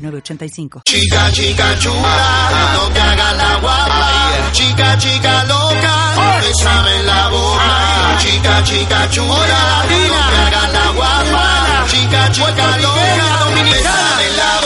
906985. Chica, chica chula, no te hagas la guapa. Chica, chica loca, bésame en la boca. Chica, chica chula, no te hagas la guapa. Chica, chica loca, bésame en la boca.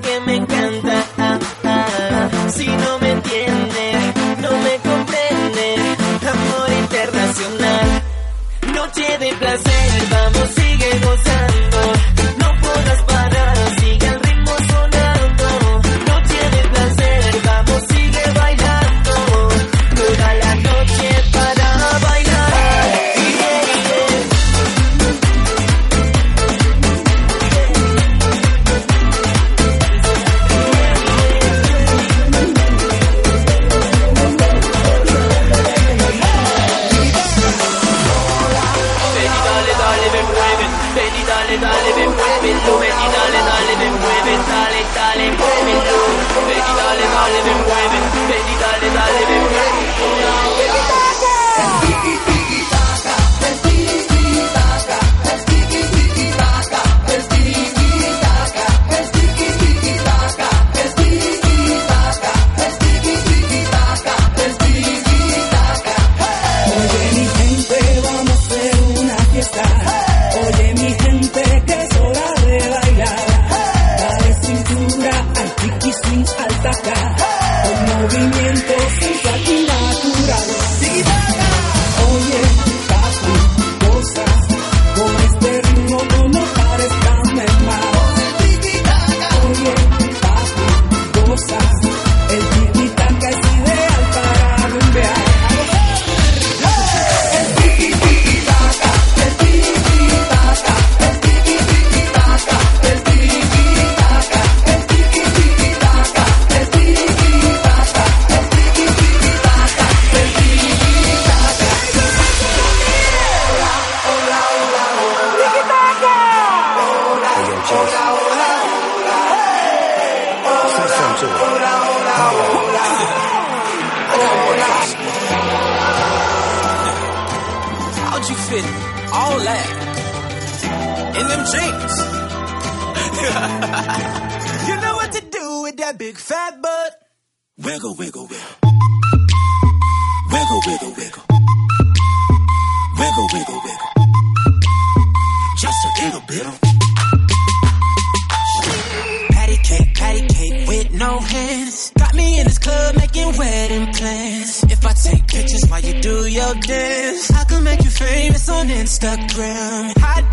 Que in them jeans? you know what to do with that big fat butt. Wiggle, wiggle, wiggle. Wiggle, wiggle, wiggle. Wiggle, wiggle, wiggle. Just a little bit of. Patty cake, patty cake with no hands. Got me in this club making wedding plans. If I take pictures while you do your dance, I could make you famous on Instagram. Hot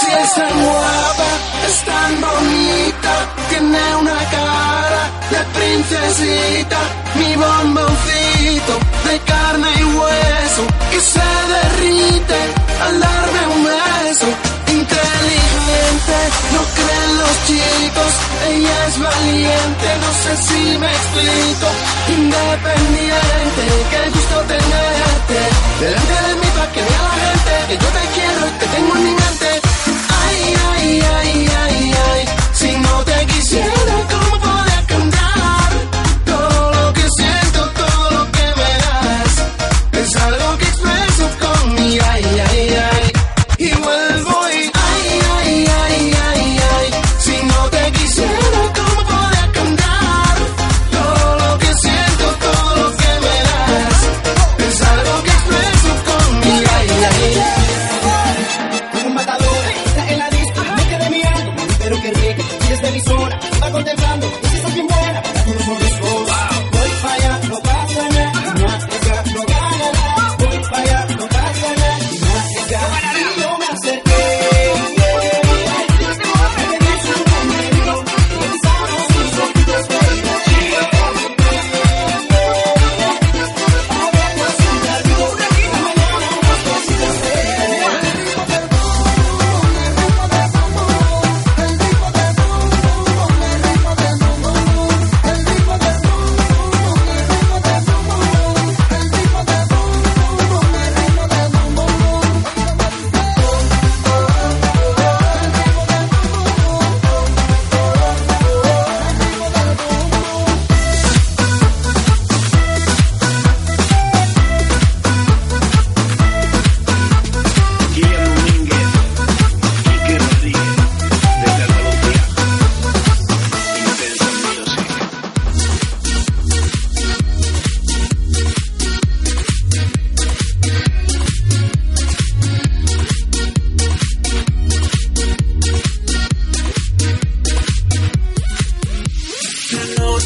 si es tan guapa, es tan bonita, tiene una cara de princesita, mi bomboncito de carne y hueso, que se derrite al darme un beso. Inteligente, no creen los chicos, ella es valiente, no sé si me explico. Independiente, qué gusto tenerte delante de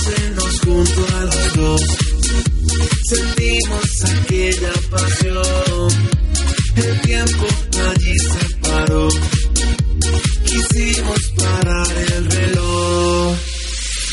conocernos junto a los dos. Sentimos aquella pasión. El tiempo allí se paró. Quisimos parar el reloj.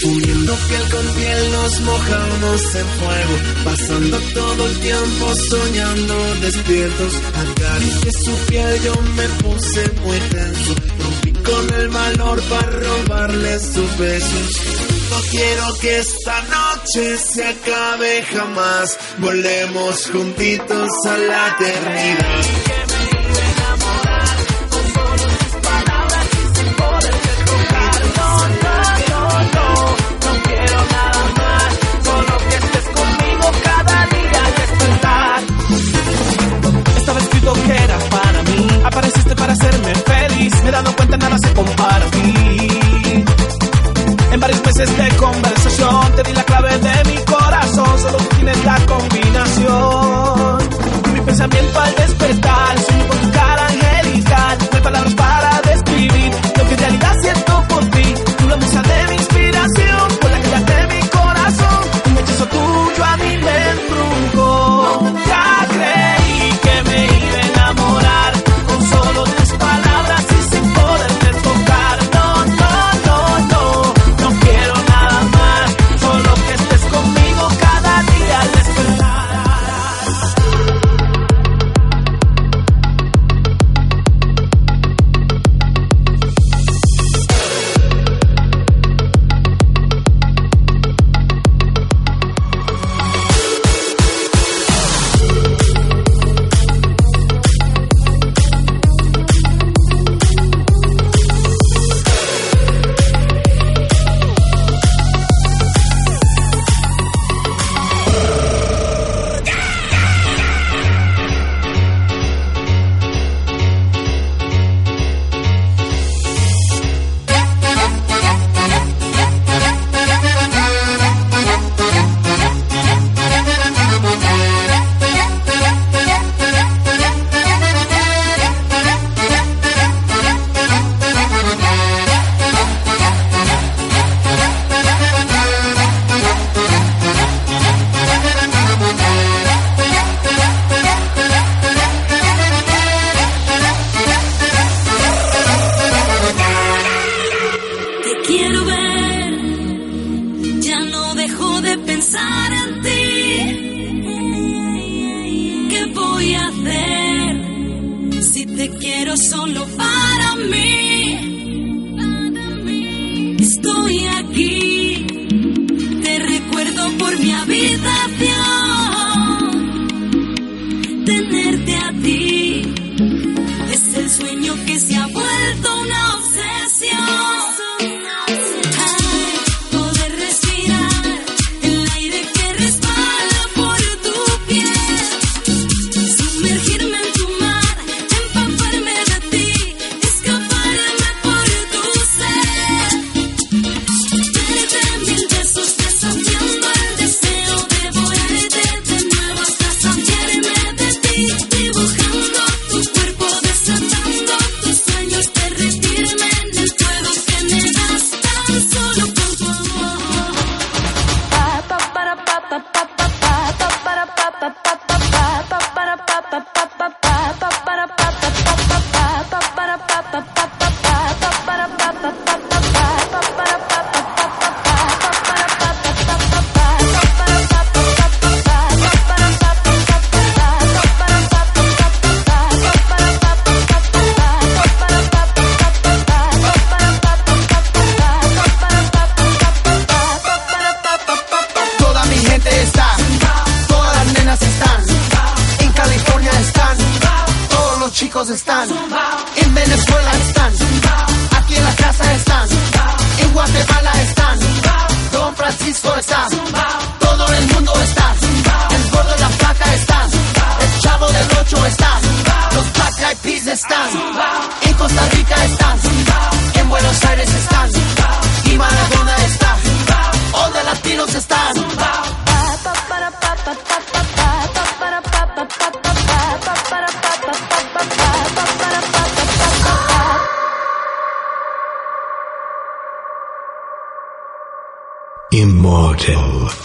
Uniendo piel con piel nos mojamos en fuego, pasando todo el tiempo soñando despiertos. Al de su piel yo me puse muy tenso, rompí con el valor para robarle sus besos. No quiero que esta noche se acabe jamás. Volemos juntitos a la eternidad. Y que enamorar con solo mis y sin poder desbrocar. No, no, no, no quiero nada más. Solo que estés conmigo cada día al despertar. Estaba escrito que era para mí. Apareciste para hacerme feliz. Me he dado cuenta, nada se compara mí meses de conversación, te di la clave de mi corazón, solo tú tienes la combinación. Mi pensamiento al despertar lo están. En Venezuela están. Aquí en la casa están. En Guatemala están. Don Francisco está. Todo el mundo está. El gordo de la placa está. El chavo del ocho está. Los Black Eyed Peas están. En Costa Rica están. En Buenos Aires until